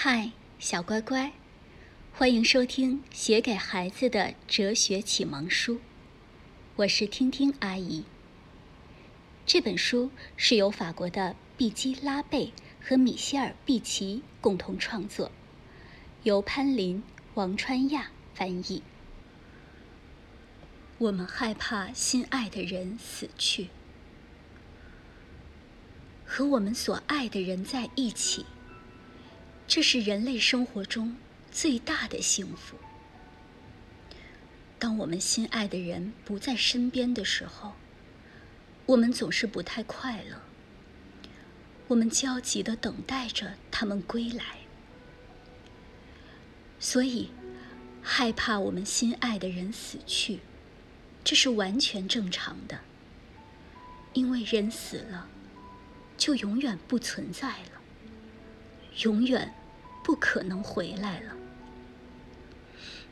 嗨，小乖乖，欢迎收听写给孩子的哲学启蒙书。我是听听阿姨。这本书是由法国的毕基拉贝和米歇尔毕奇共同创作，由潘林、王川亚翻译。我们害怕心爱的人死去，和我们所爱的人在一起。这是人类生活中最大的幸福。当我们心爱的人不在身边的时候，我们总是不太快乐。我们焦急地等待着他们归来，所以害怕我们心爱的人死去，这是完全正常的。因为人死了，就永远不存在了，永远。不可能回来了。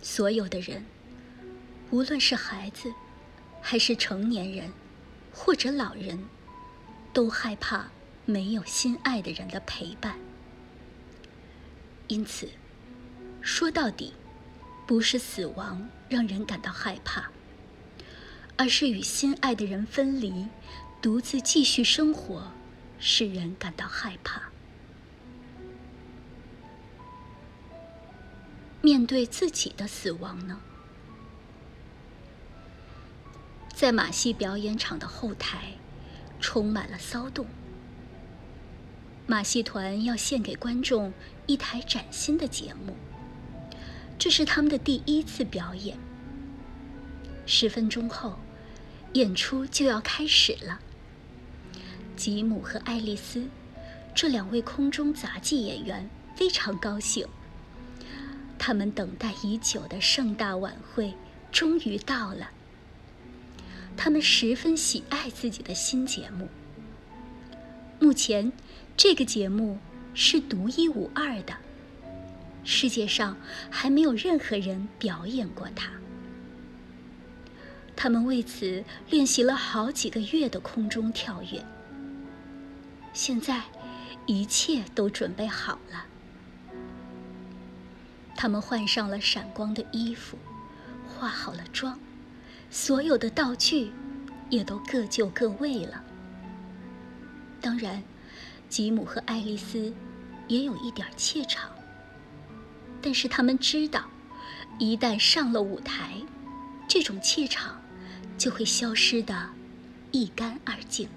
所有的人，无论是孩子，还是成年人，或者老人，都害怕没有心爱的人的陪伴。因此，说到底，不是死亡让人感到害怕，而是与心爱的人分离，独自继续生活，使人感到害怕。面对自己的死亡呢？在马戏表演场的后台，充满了骚动。马戏团要献给观众一台崭新的节目，这是他们的第一次表演。十分钟后，演出就要开始了。吉姆和爱丽丝这两位空中杂技演员非常高兴。他们等待已久的盛大晚会终于到了。他们十分喜爱自己的新节目。目前，这个节目是独一无二的，世界上还没有任何人表演过它。他们为此练习了好几个月的空中跳跃。现在，一切都准备好了。他们换上了闪光的衣服，化好了妆，所有的道具也都各就各位了。当然，吉姆和爱丽丝也有一点怯场，但是他们知道，一旦上了舞台，这种怯场就会消失的一干二净。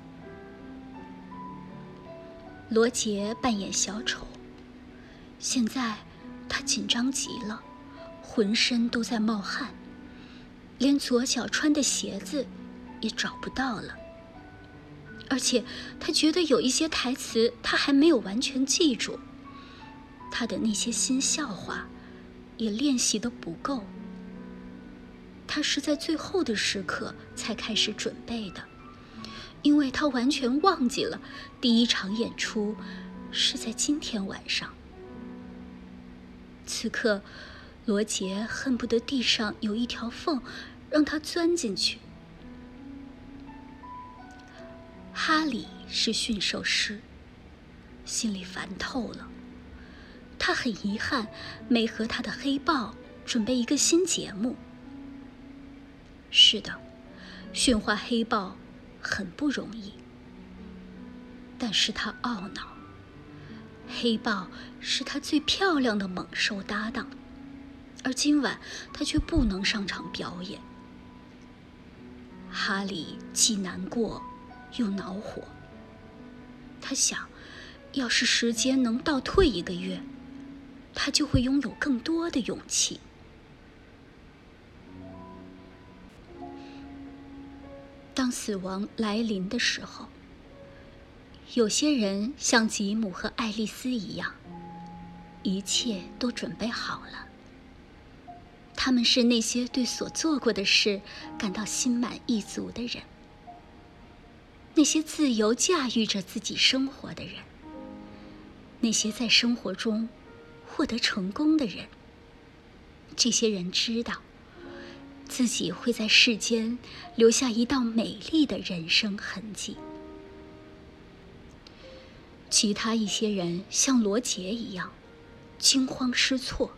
罗杰扮演小丑，现在。他紧张极了，浑身都在冒汗，连左脚穿的鞋子也找不到了。而且他觉得有一些台词他还没有完全记住，他的那些新笑话也练习的不够。他是在最后的时刻才开始准备的，因为他完全忘记了第一场演出是在今天晚上。此刻，罗杰恨不得地上有一条缝，让他钻进去。哈里是驯兽师，心里烦透了。他很遗憾没和他的黑豹准备一个新节目。是的，驯化黑豹很不容易，但是他懊恼。黑豹是他最漂亮的猛兽搭档，而今晚他却不能上场表演。哈利既难过又恼火。他想，要是时间能倒退一个月，他就会拥有更多的勇气。当死亡来临的时候。有些人像吉姆和爱丽丝一样，一切都准备好了。他们是那些对所做过的事感到心满意足的人，那些自由驾驭着自己生活的人，那些在生活中获得成功的人。这些人知道，自己会在世间留下一道美丽的人生痕迹。其他一些人像罗杰一样，惊慌失措。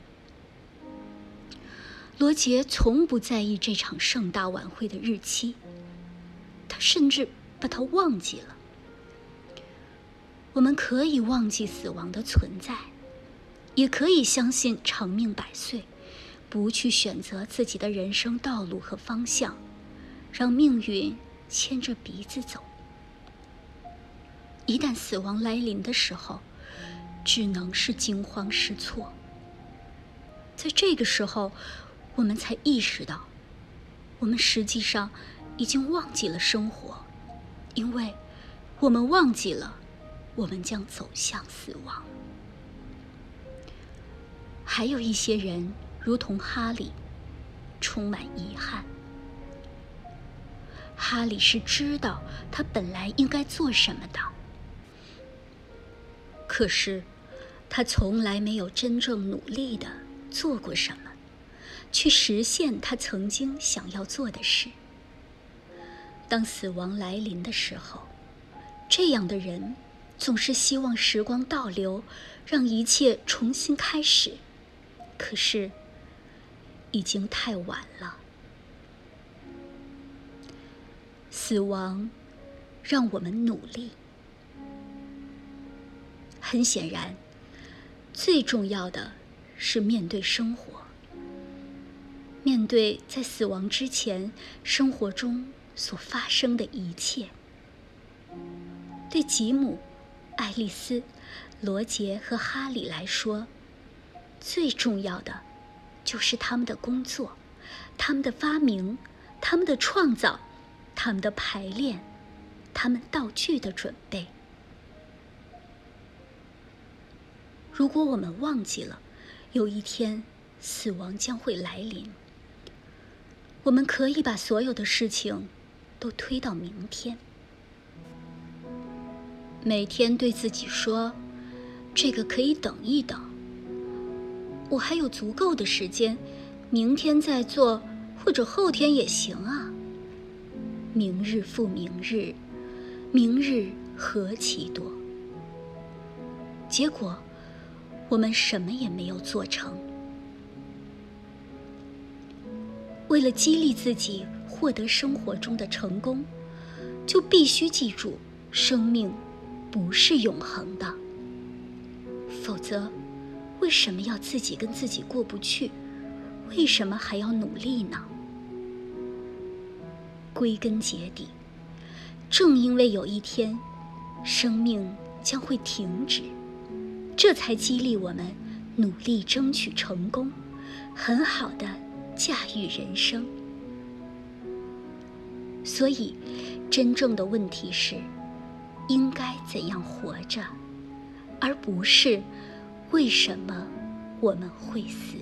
罗杰从不在意这场盛大晚会的日期，他甚至把它忘记了。我们可以忘记死亡的存在，也可以相信长命百岁，不去选择自己的人生道路和方向，让命运牵着鼻子走。一旦死亡来临的时候，只能是惊慌失措。在这个时候。我们才意识到，我们实际上已经忘记了生活，因为我们忘记了我们将走向死亡。还有一些人，如同哈利，充满遗憾。哈利是知道他本来应该做什么的，可是他从来没有真正努力的做过什么。去实现他曾经想要做的事。当死亡来临的时候，这样的人总是希望时光倒流，让一切重新开始。可是，已经太晚了。死亡让我们努力。很显然，最重要的是面对生活。面对在死亡之前生活中所发生的一切，对吉姆、爱丽丝、罗杰和哈里来说，最重要的就是他们的工作、他们的发明、他们的创造、他们的排练、他们道具的准备。如果我们忘记了有一天死亡将会来临，我们可以把所有的事情都推到明天。每天对自己说：“这个可以等一等，我还有足够的时间，明天再做，或者后天也行啊。”明日复明日，明日何其多。结果，我们什么也没有做成。为了激励自己获得生活中的成功，就必须记住，生命不是永恒的。否则，为什么要自己跟自己过不去？为什么还要努力呢？归根结底，正因为有一天，生命将会停止，这才激励我们努力争取成功，很好的。驾驭人生，所以，真正的问题是，应该怎样活着，而不是为什么我们会死。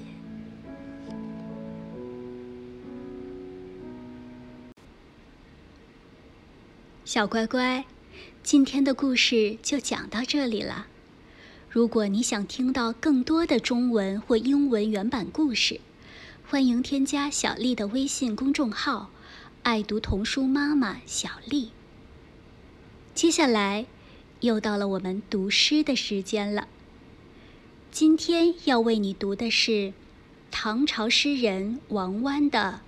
小乖乖，今天的故事就讲到这里了。如果你想听到更多的中文或英文原版故事，欢迎添加小丽的微信公众号“爱读童书妈妈小丽”。接下来，又到了我们读诗的时间了。今天要为你读的是唐朝诗人王湾的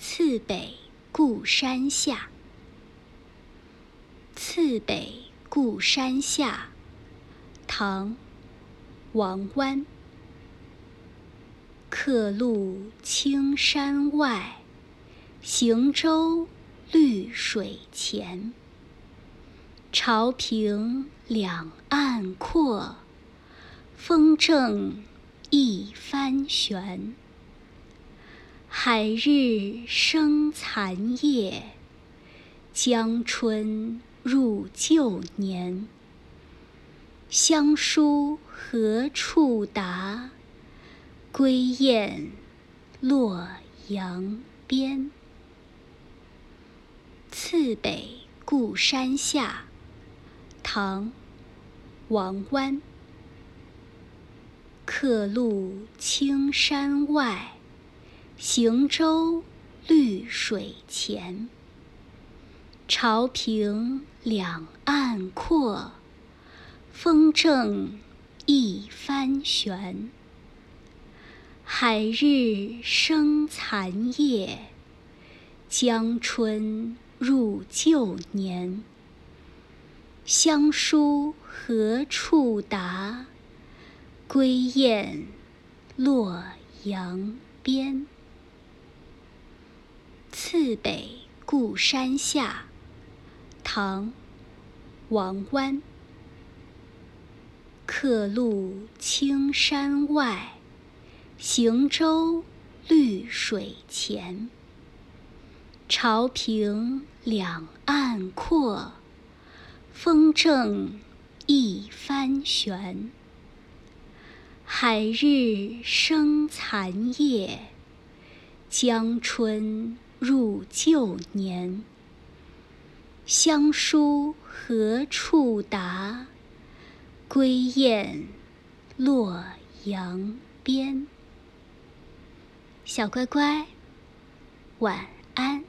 《次北固山下》。《次北固山下》，唐，王湾。客路青山外，行舟绿水前。潮平两岸阔，风正一帆悬。海日生残夜，江春入旧年。乡书何处达？归雁洛阳边。《次北固山下》唐·王湾。客路青山外，行舟绿水前。潮平两岸阔，风正一帆悬。海日生残夜，江春入旧年。乡书何处达？归雁洛阳边。次北固山下，唐·王湾。客路青山外。行舟绿水前，潮平两岸阔，风正一帆悬。海日生残夜，江春入旧年。乡书何处达？归雁洛阳边。小乖乖，晚安。